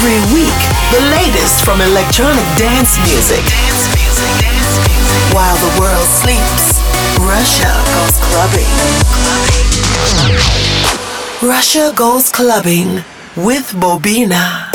Every week, the latest from electronic dance music. While the world sleeps, Russia goes clubbing. Russia goes clubbing with Bobina.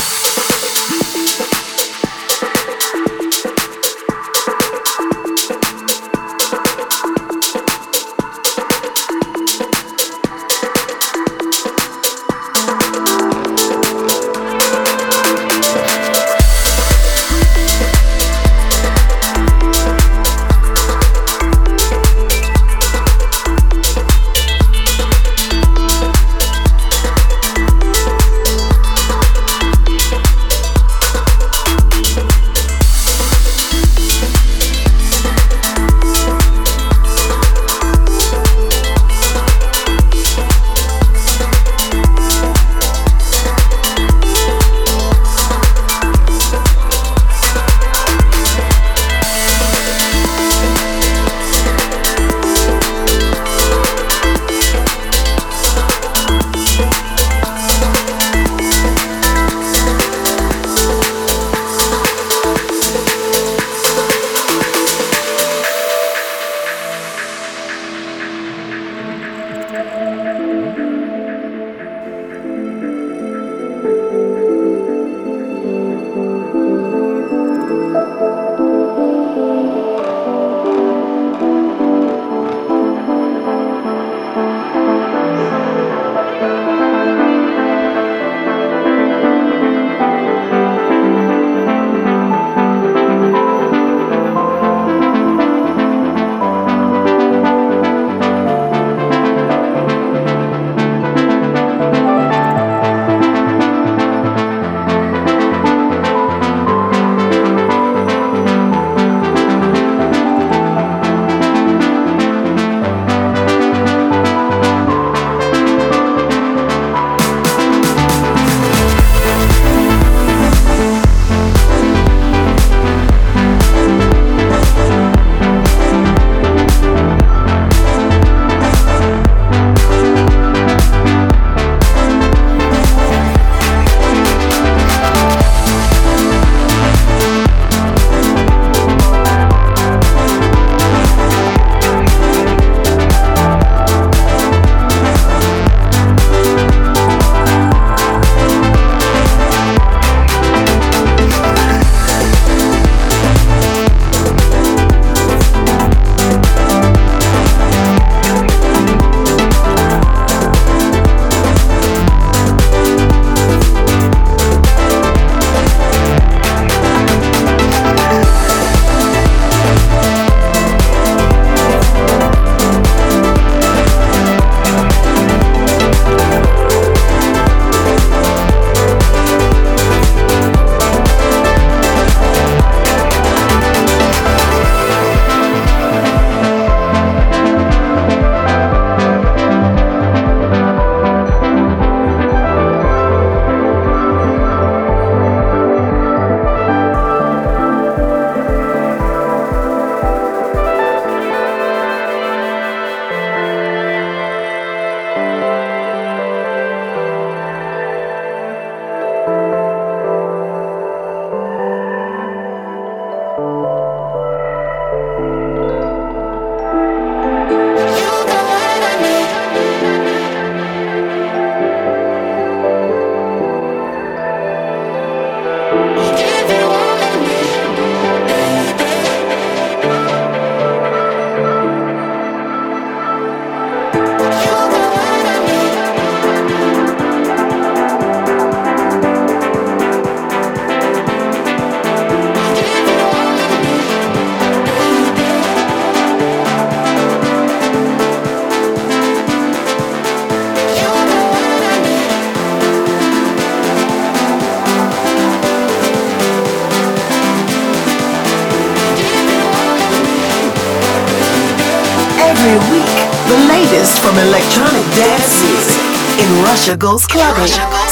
Goes Clubbing.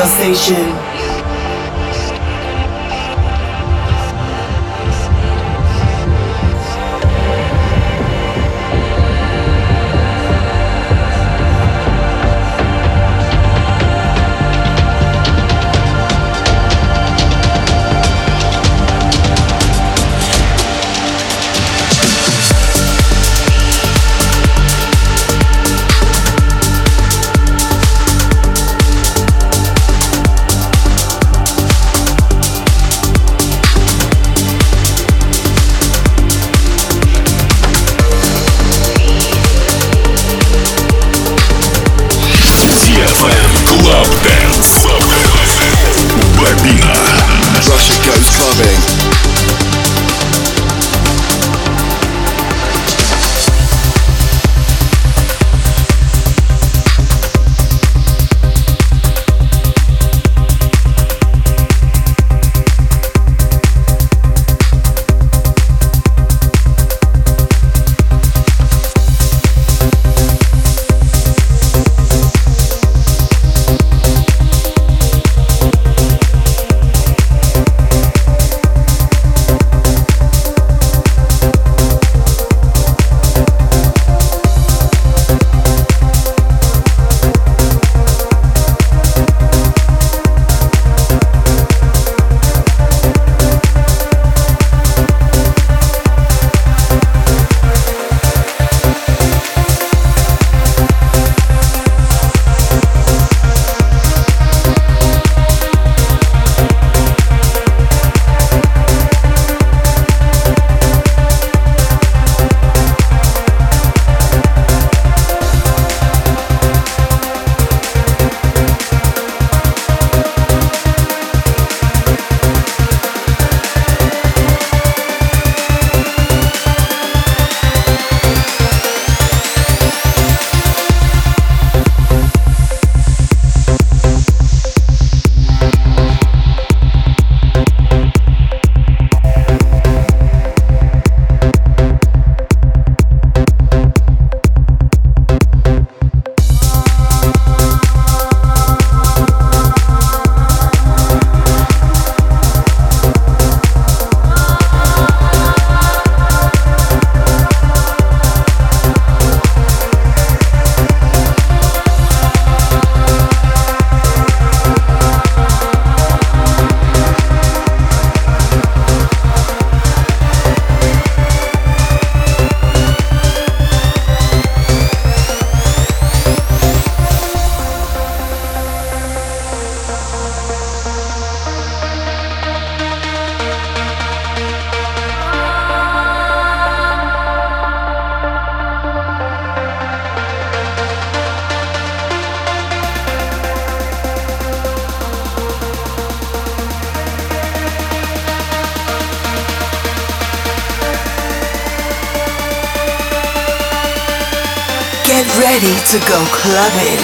Radio station. Go clubbing.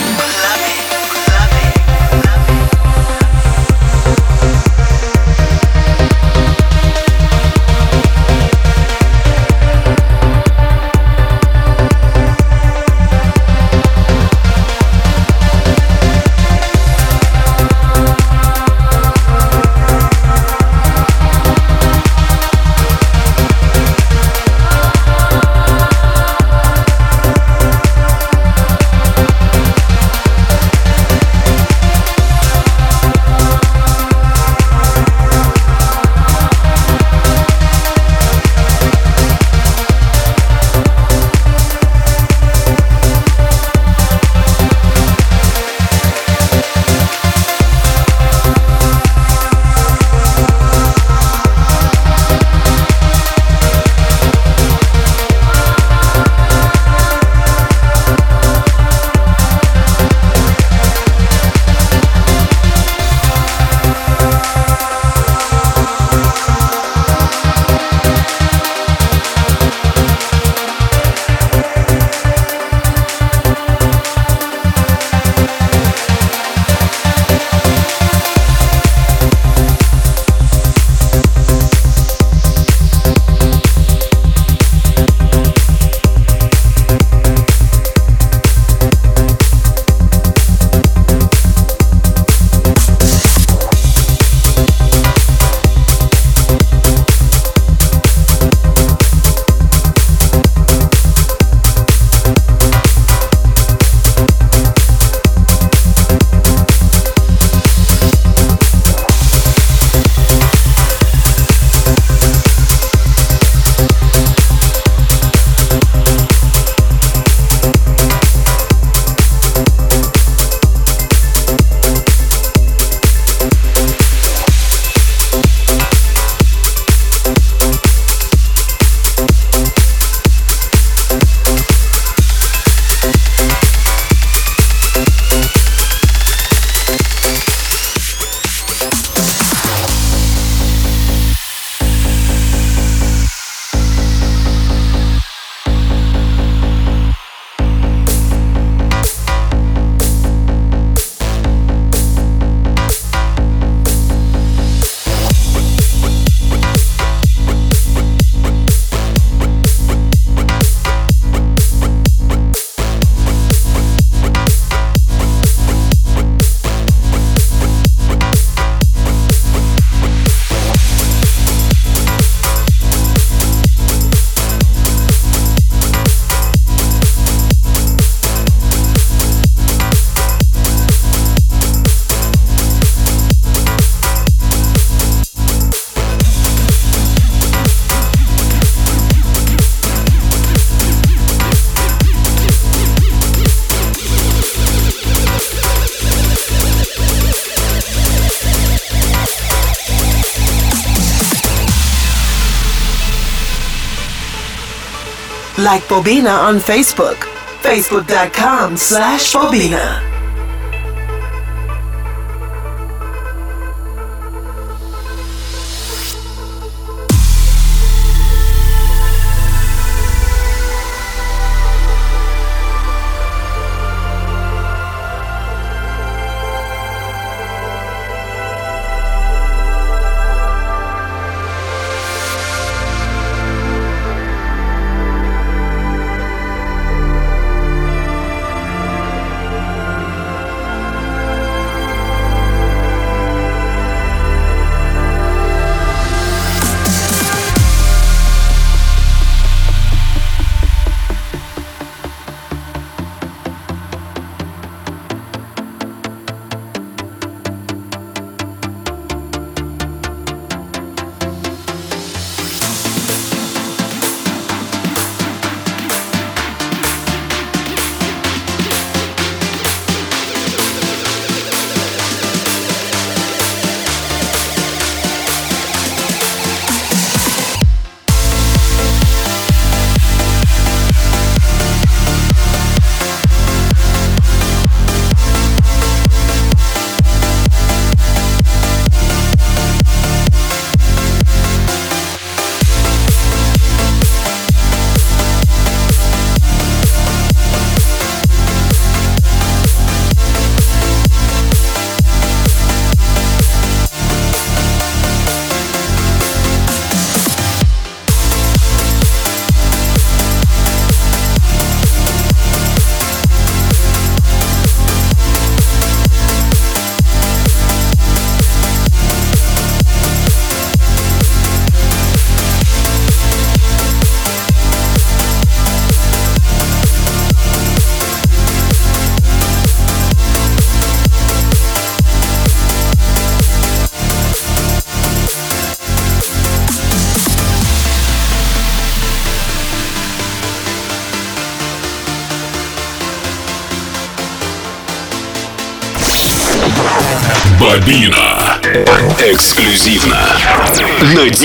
Like Bobina on Facebook. Facebook.com slash Bobina.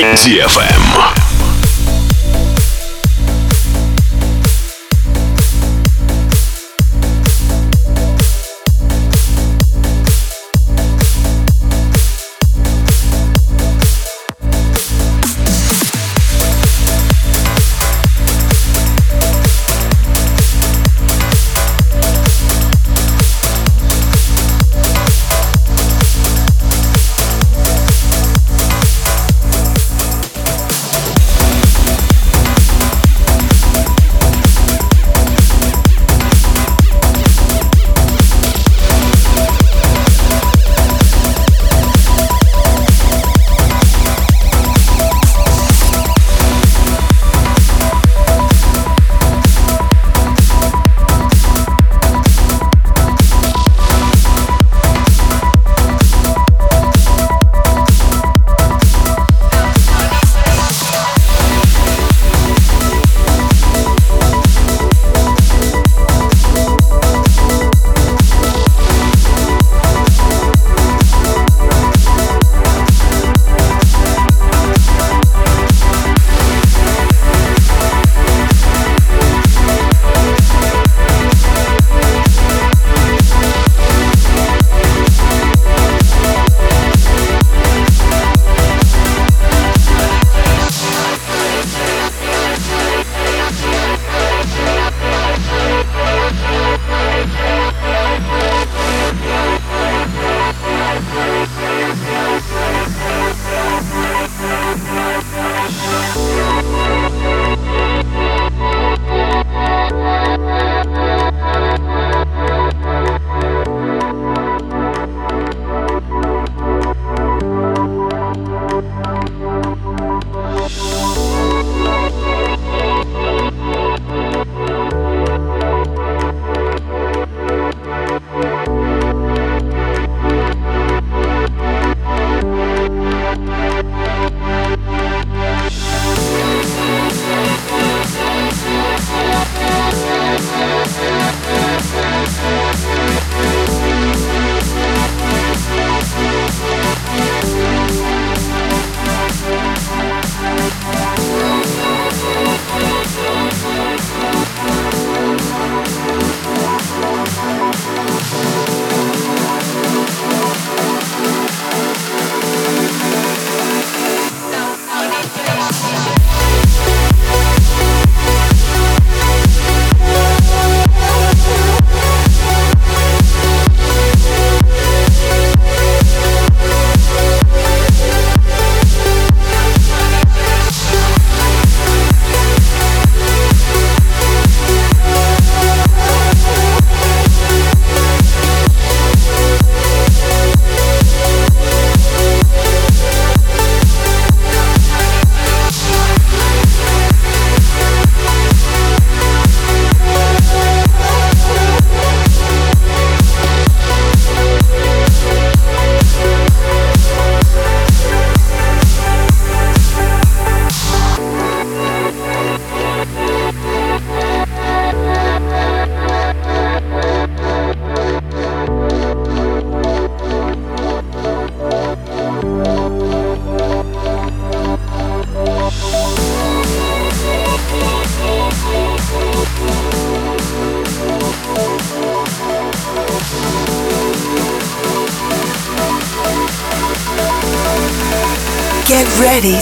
DFM.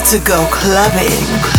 To go clubbing.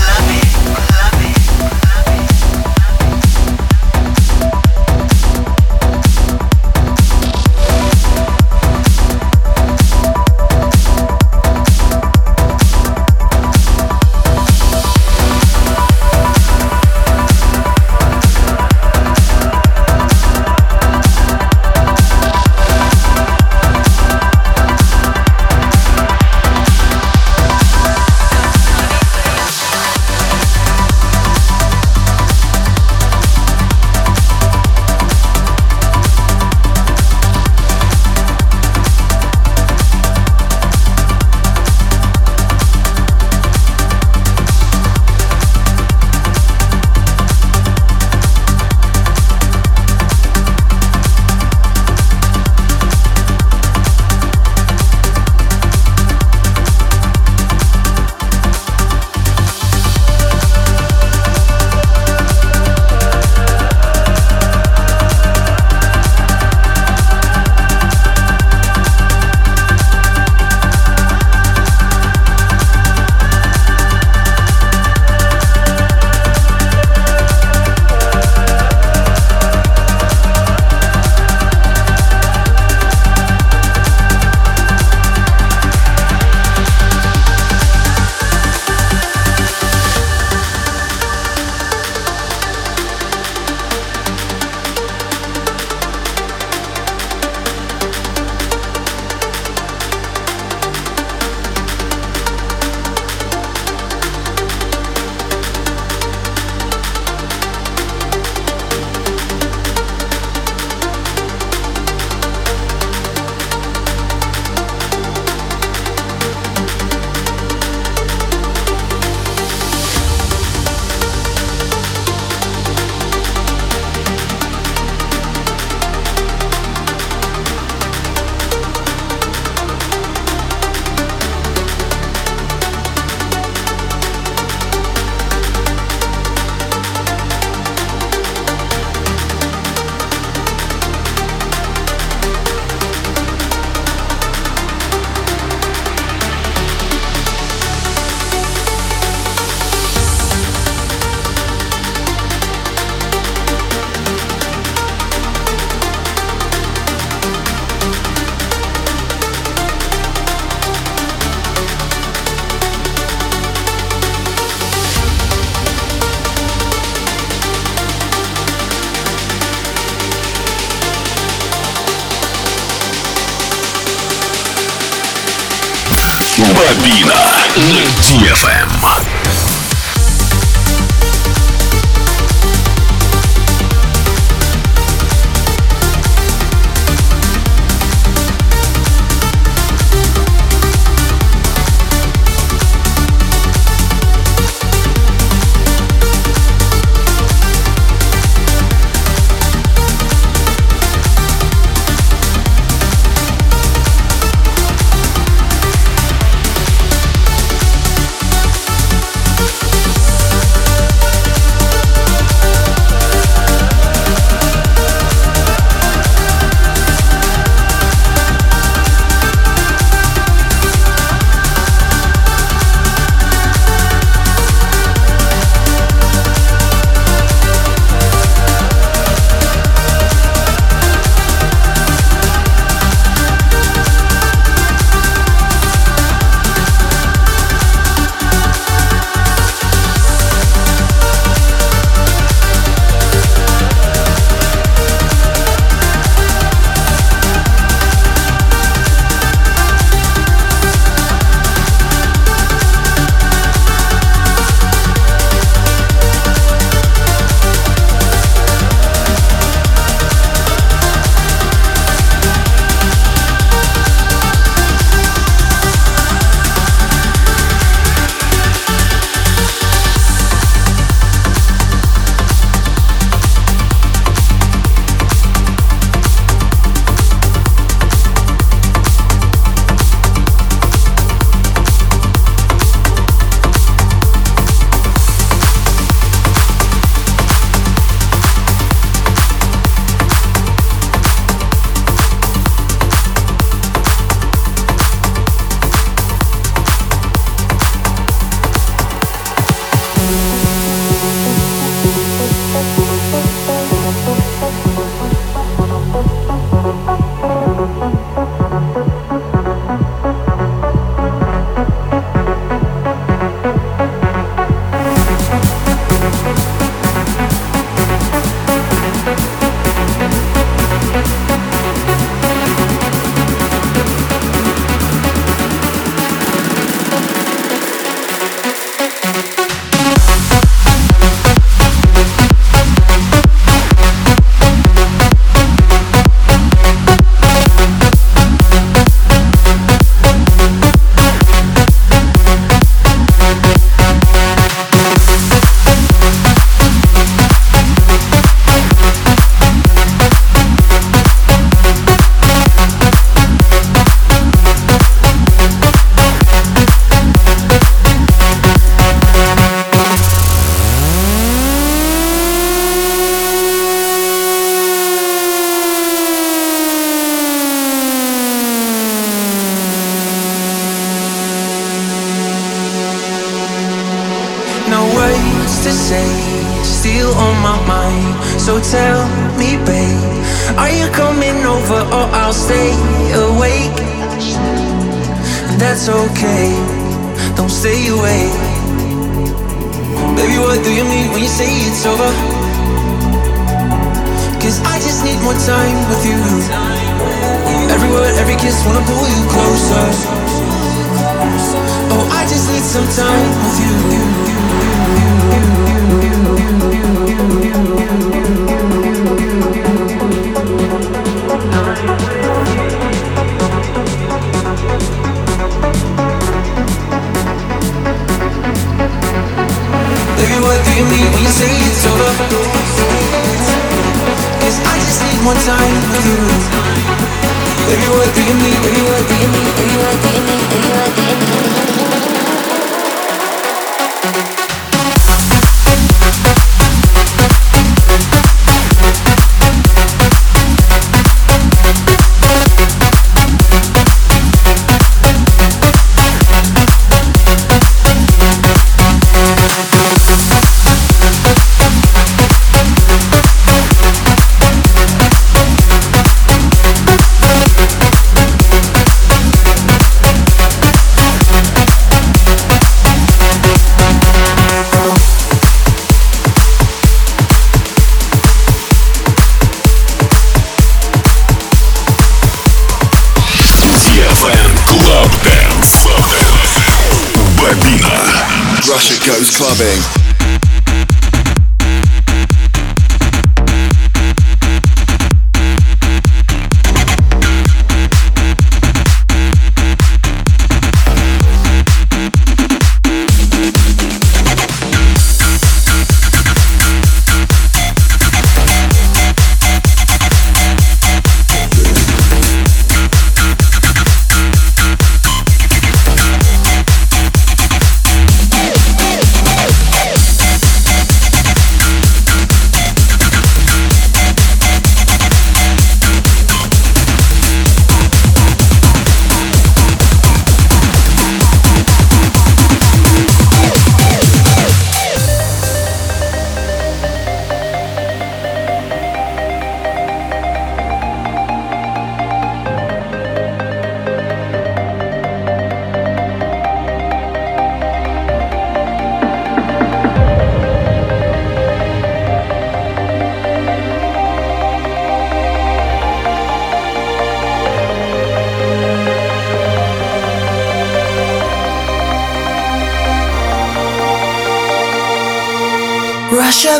Clubbing.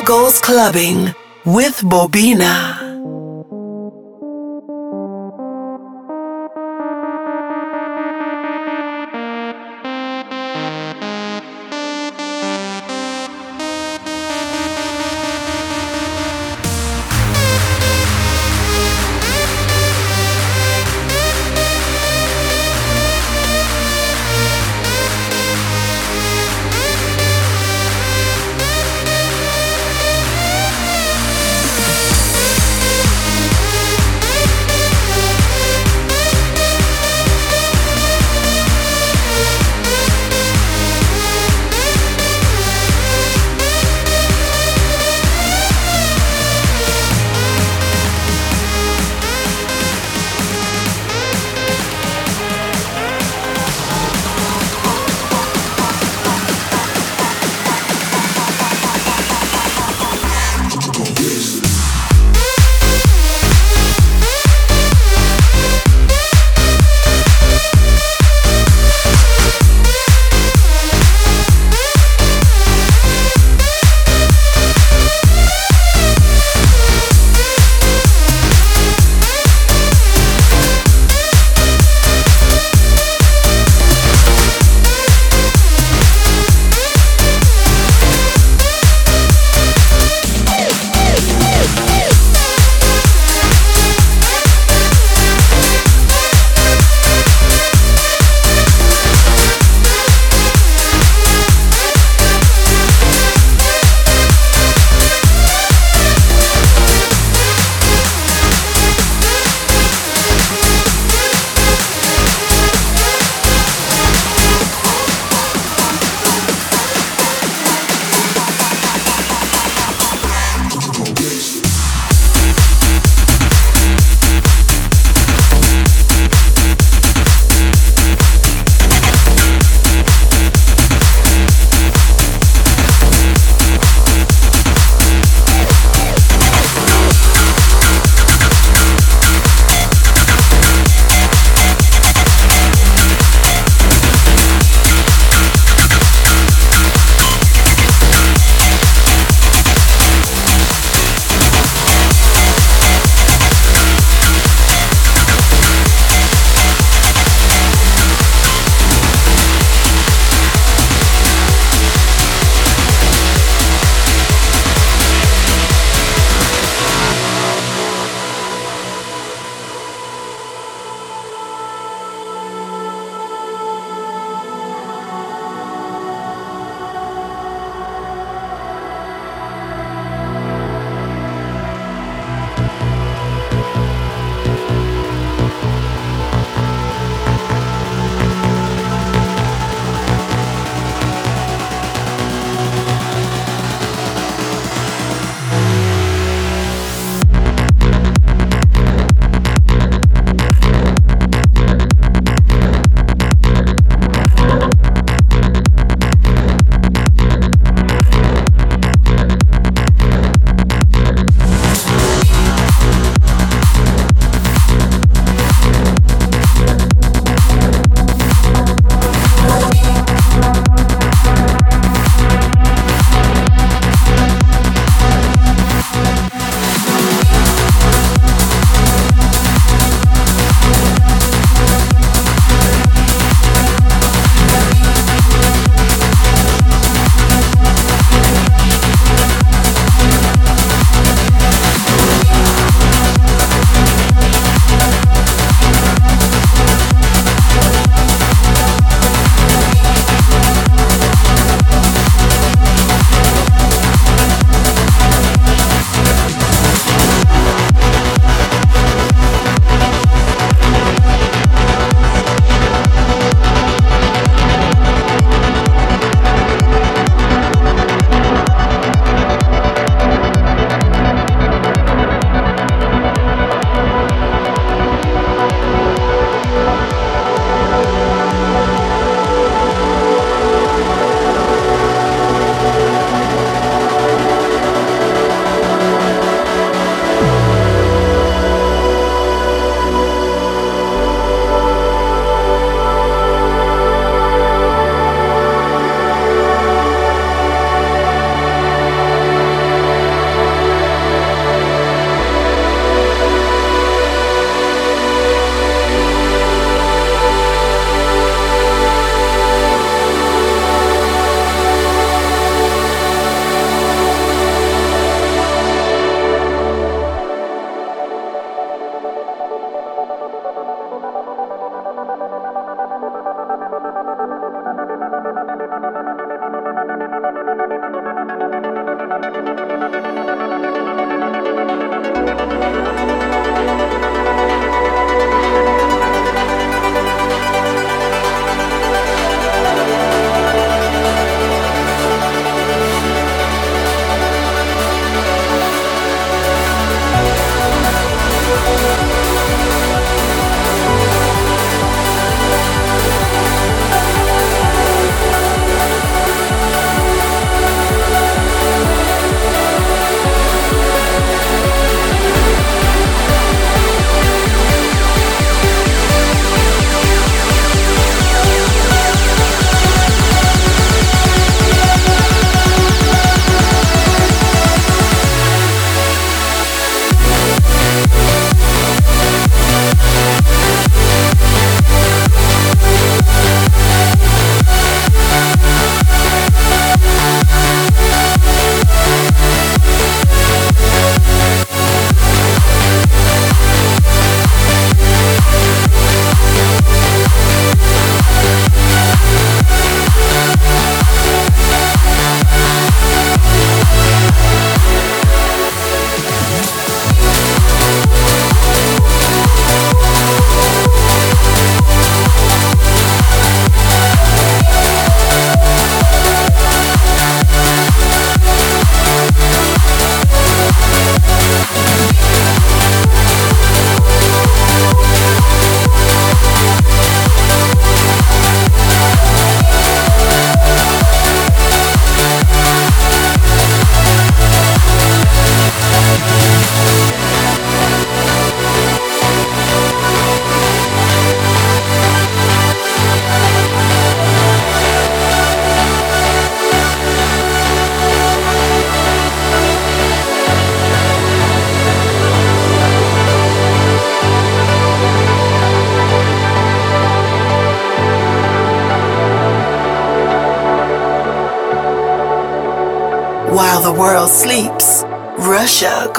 Goes clubbing with Bobina.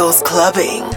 Goes clubbing, clubbing,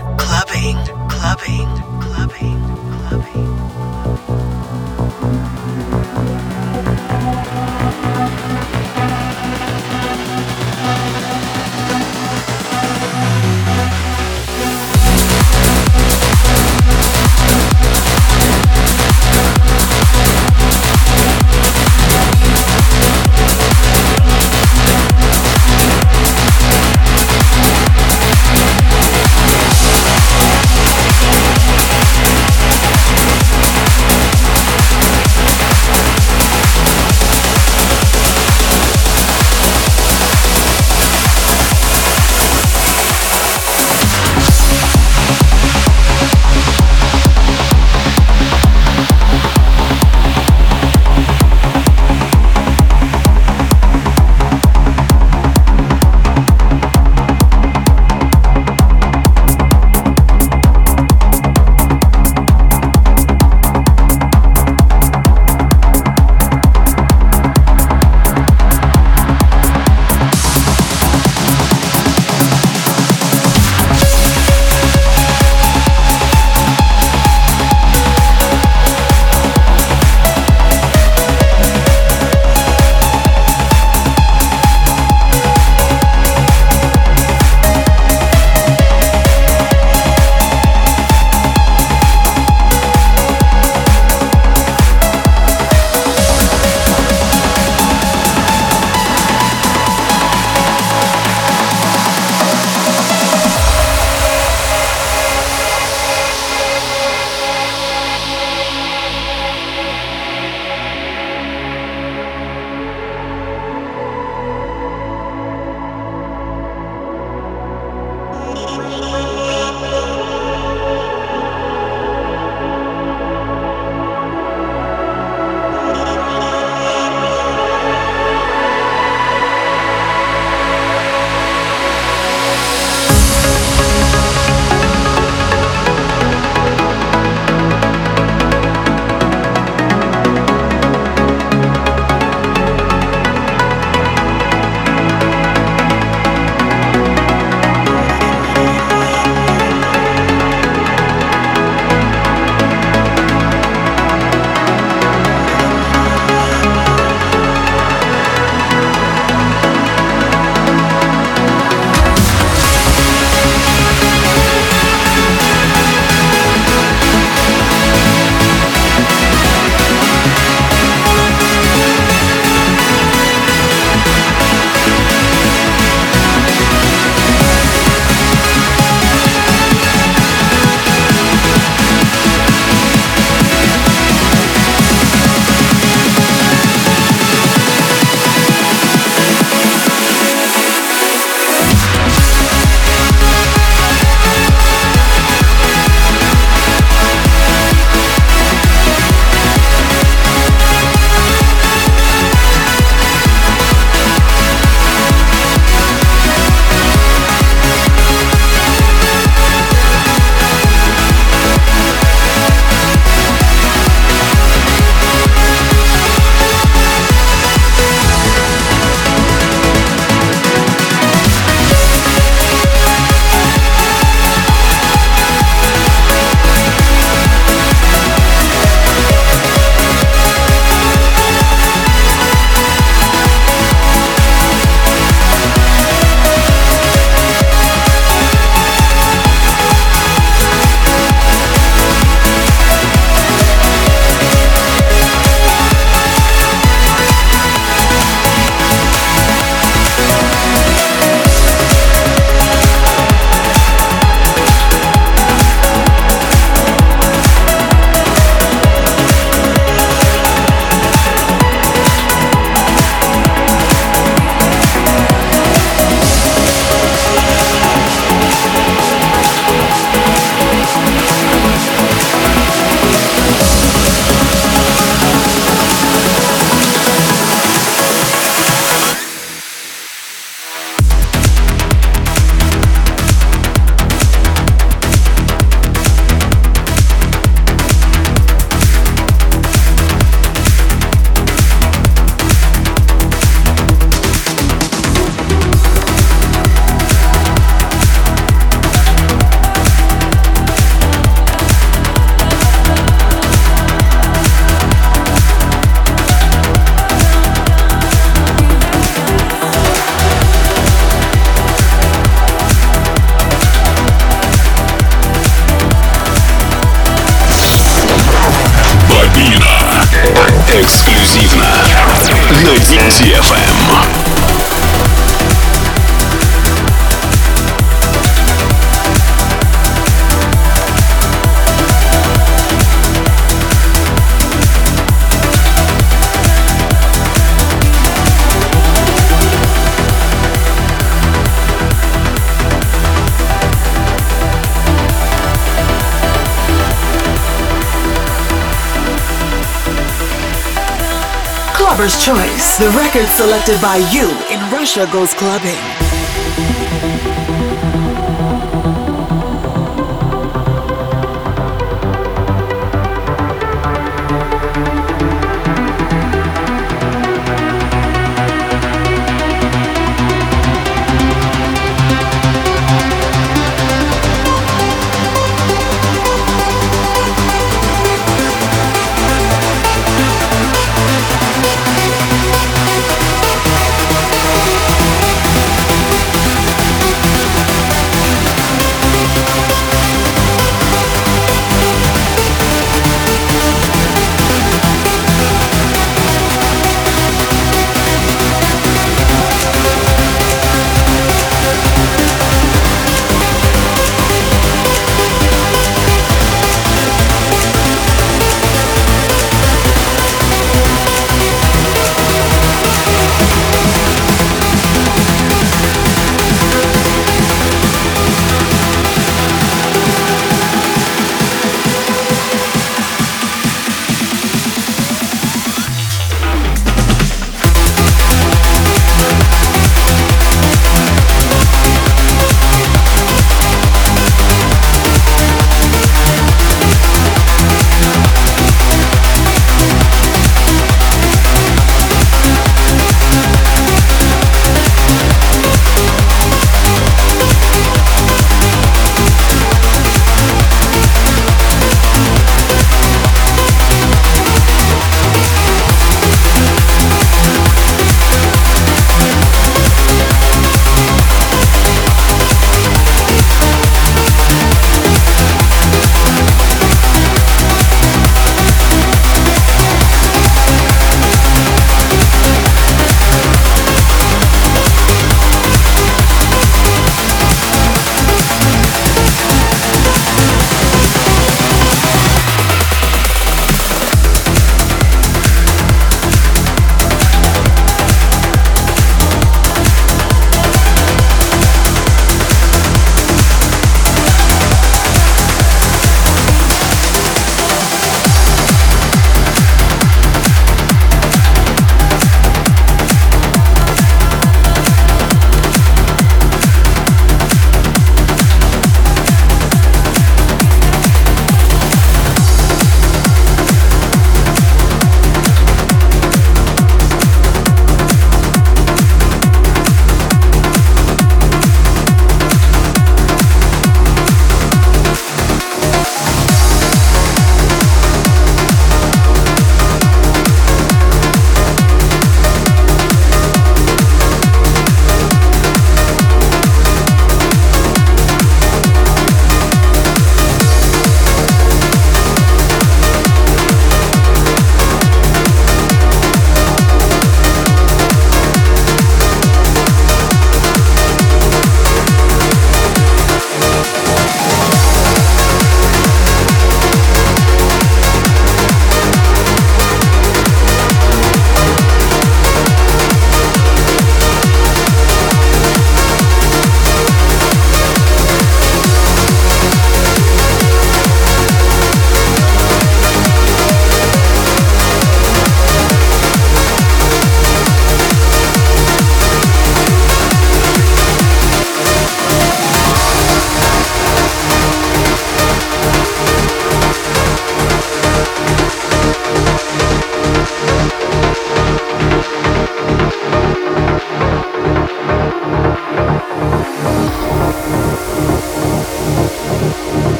Clubber's Choice, the record selected by you in Russia Goes Clubbing.